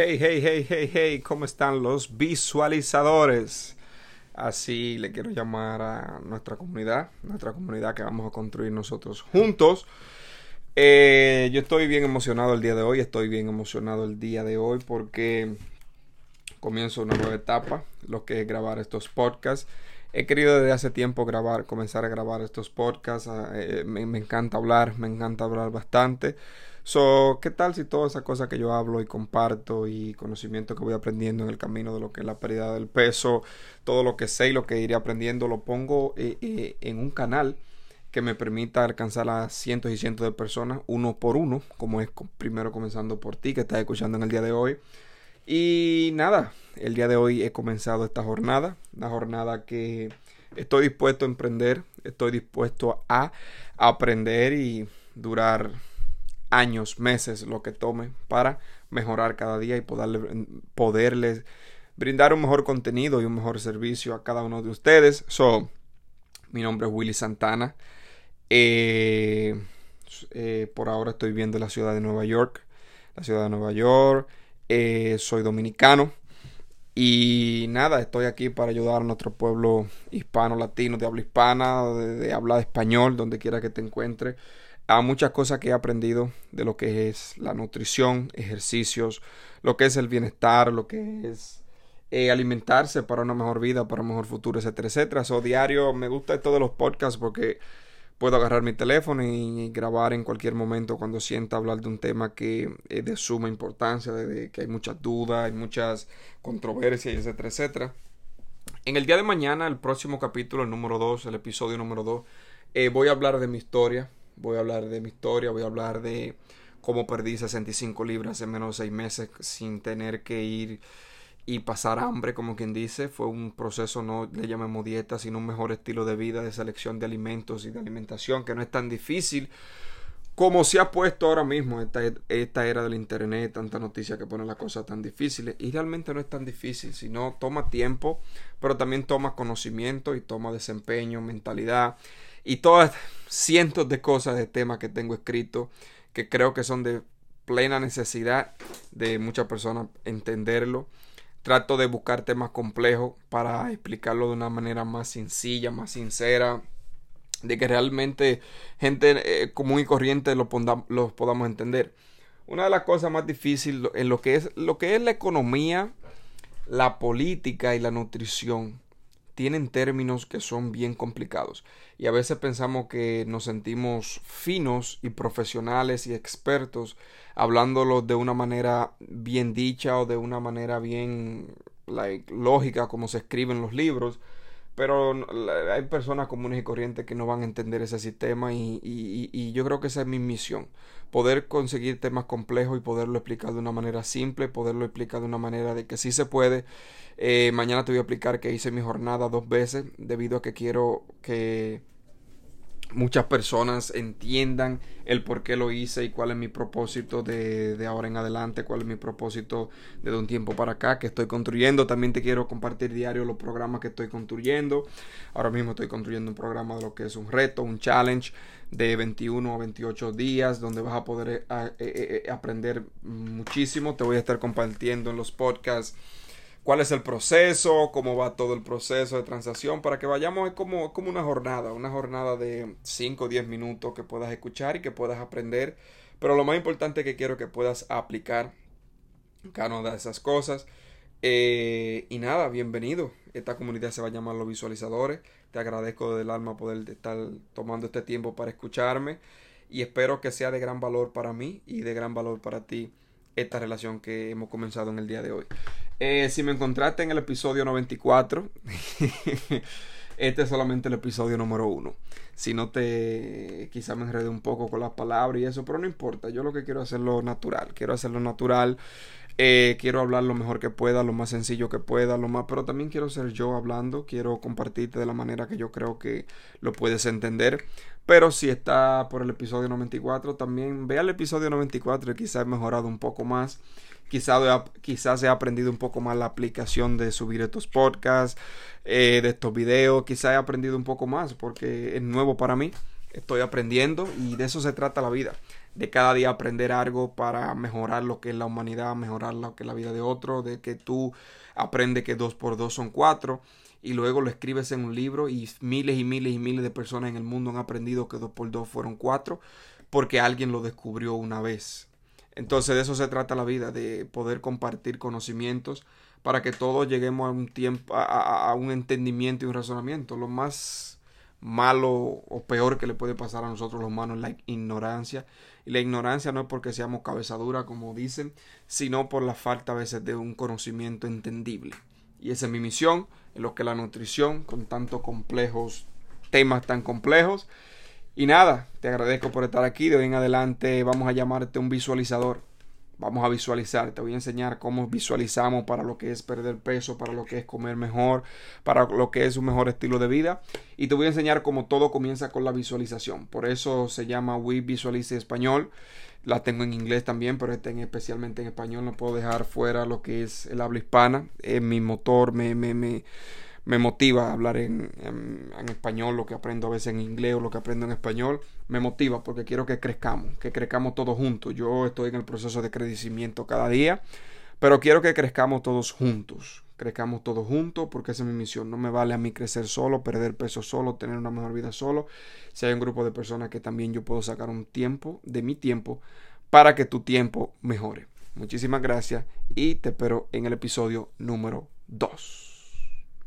Hey, hey, hey, hey, hey, ¿cómo están los visualizadores? Así le quiero llamar a nuestra comunidad, nuestra comunidad que vamos a construir nosotros juntos. Eh, yo estoy bien emocionado el día de hoy, estoy bien emocionado el día de hoy porque comienzo una nueva etapa, lo que es grabar estos podcasts. He querido desde hace tiempo grabar, comenzar a grabar estos podcasts. Ah, eh, me, me, encanta hablar, me encanta hablar bastante. So, ¿qué tal si toda esa cosa que yo hablo y comparto y conocimiento que voy aprendiendo en el camino de lo que es la pérdida del peso, todo lo que sé y lo que iré aprendiendo, lo pongo eh, eh, en un canal que me permita alcanzar a cientos y cientos de personas, uno por uno, como es primero comenzando por ti que estás escuchando en el día de hoy. Y nada, el día de hoy he comenzado esta jornada, una jornada que estoy dispuesto a emprender, estoy dispuesto a aprender y durar años, meses, lo que tome para mejorar cada día y poderle, poderles brindar un mejor contenido y un mejor servicio a cada uno de ustedes. So, mi nombre es Willy Santana. Eh, eh, por ahora estoy viviendo en la ciudad de Nueva York. La ciudad de Nueva York. Eh, soy dominicano. Y nada, estoy aquí para ayudar a nuestro pueblo hispano, latino, de habla hispana, de, habla español, donde quiera que te encuentres, a muchas cosas que he aprendido de lo que es la nutrición, ejercicios, lo que es el bienestar, lo que es eh, alimentarse para una mejor vida, para un mejor futuro, etcétera, etcétera. So, diario me gusta esto de los podcasts porque puedo agarrar mi teléfono y grabar en cualquier momento cuando sienta hablar de un tema que es de suma importancia, de, que hay muchas dudas, hay muchas controversias, etcétera, etcétera. En el día de mañana, el próximo capítulo, el número 2, el episodio número 2, eh, voy a hablar de mi historia, voy a hablar de mi historia, voy a hablar de cómo perdí 65 libras en menos de 6 meses sin tener que ir y pasar hambre, como quien dice. Fue un proceso, no le llamemos dieta, sino un mejor estilo de vida, de selección de alimentos y de alimentación, que no es tan difícil como se ha puesto ahora mismo esta, esta era del internet, tanta noticia que pone las cosas tan difíciles. Y realmente no es tan difícil, sino toma tiempo, pero también toma conocimiento y toma desempeño, mentalidad y todas cientos de cosas de temas que tengo escrito que creo que son de plena necesidad de muchas personas entenderlo Trato de buscar temas complejos para explicarlo de una manera más sencilla, más sincera, de que realmente gente eh, común y corriente lo, lo podamos entender. Una de las cosas más difíciles en lo que es lo que es la economía, la política y la nutrición tienen términos que son bien complicados. Y a veces pensamos que nos sentimos finos y profesionales y expertos hablándolo de una manera bien dicha o de una manera bien like, lógica como se escribe en los libros pero hay personas comunes y corrientes que no van a entender ese sistema y, y, y, yo creo que esa es mi misión, poder conseguir temas complejos y poderlo explicar de una manera simple, poderlo explicar de una manera de que sí se puede. Eh, mañana te voy a explicar que hice mi jornada dos veces debido a que quiero que muchas personas entiendan el por qué lo hice y cuál es mi propósito de, de, ahora en adelante, cuál es mi propósito de un tiempo para acá que estoy construyendo. También te quiero compartir diario los programas que estoy construyendo. Ahora mismo estoy construyendo un programa de lo que es un reto, un challenge de 21 a 28 días donde vas a poder eh, eh, eh, aprender muchísimo. Te voy a estar compartiendo en los podcasts cuál es el proceso, cómo va todo el proceso de transacción, para que vayamos como, como una jornada, una jornada de 5 o 10 minutos que puedas escuchar y que puedas aprender. Pero lo más importante que quiero que puedas aplicar cada una de esas cosas. Eh, y nada, bienvenido. Esta comunidad se va a llamar los visualizadores. Te agradezco del alma poder estar tomando este tiempo para escucharme y espero que sea de gran valor para mí y de gran valor para ti esta relación que hemos comenzado en el día de hoy. Eh, si me encontraste en el episodio 94, este es solamente el episodio número uno. Si no te, quizá me enredé un poco con las palabras y eso, pero no importa. Yo lo que quiero es hacerlo natural. Quiero hacerlo natural. Eh, quiero hablar lo mejor que pueda, lo más sencillo que pueda, lo más, pero también quiero ser yo hablando. Quiero compartirte de la manera que yo creo que lo puedes entender. Pero si está por el episodio 94, también ve al episodio 94 y quizá he mejorado un poco más. Quizás quizás he aprendido un poco más la aplicación de subir estos podcasts, eh, de estos videos. Quizás he aprendido un poco más porque es nuevo para mí. Estoy aprendiendo y de eso se trata la vida. de cada día aprender algo para mejorar lo que es la humanidad, mejorar lo que es la vida de otro, de que tú aprendes que dos por dos son cuatro y luego lo escribes en un libro y miles y miles y miles de personas en el mundo han aprendido que dos por dos fueron cuatro porque alguien lo descubrió una vez. Entonces de eso se trata la vida, de poder compartir conocimientos para que todos lleguemos a un tiempo, a, a un entendimiento y un razonamiento. Lo más malo o peor que le puede pasar a nosotros los humanos la ignorancia. Y la ignorancia no es porque seamos cabezadura, como dicen, sino por la falta a veces de un conocimiento entendible. Y esa es mi misión, en lo que la nutrición, con tantos complejos, temas tan complejos. Y nada, te agradezco por estar aquí. De hoy en adelante vamos a llamarte un visualizador. Vamos a visualizar, te voy a enseñar cómo visualizamos para lo que es perder peso, para lo que es comer mejor, para lo que es un mejor estilo de vida. Y te voy a enseñar cómo todo comienza con la visualización. Por eso se llama We Visualize Español. La tengo en inglés también, pero está especialmente en español. No puedo dejar fuera lo que es el habla hispana. Es mi motor, me, me, me me motiva a hablar en, en, español, lo que aprendo a veces en inglés o lo que aprendo en español, me motiva porque quiero que crezcamos, que crezcamos todos juntos. Yo estoy en el proceso de crecimiento cada día, pero quiero que crezcamos todos juntos, crezcamos todos juntos porque esa es mi misión. No me vale a mí crecer solo, perder peso solo, tener una mejor vida solo. Si hay un grupo de personas que también yo puedo sacar un tiempo de mi tiempo para que tu tiempo mejore. Muchísimas gracias y te espero en el episodio número 2.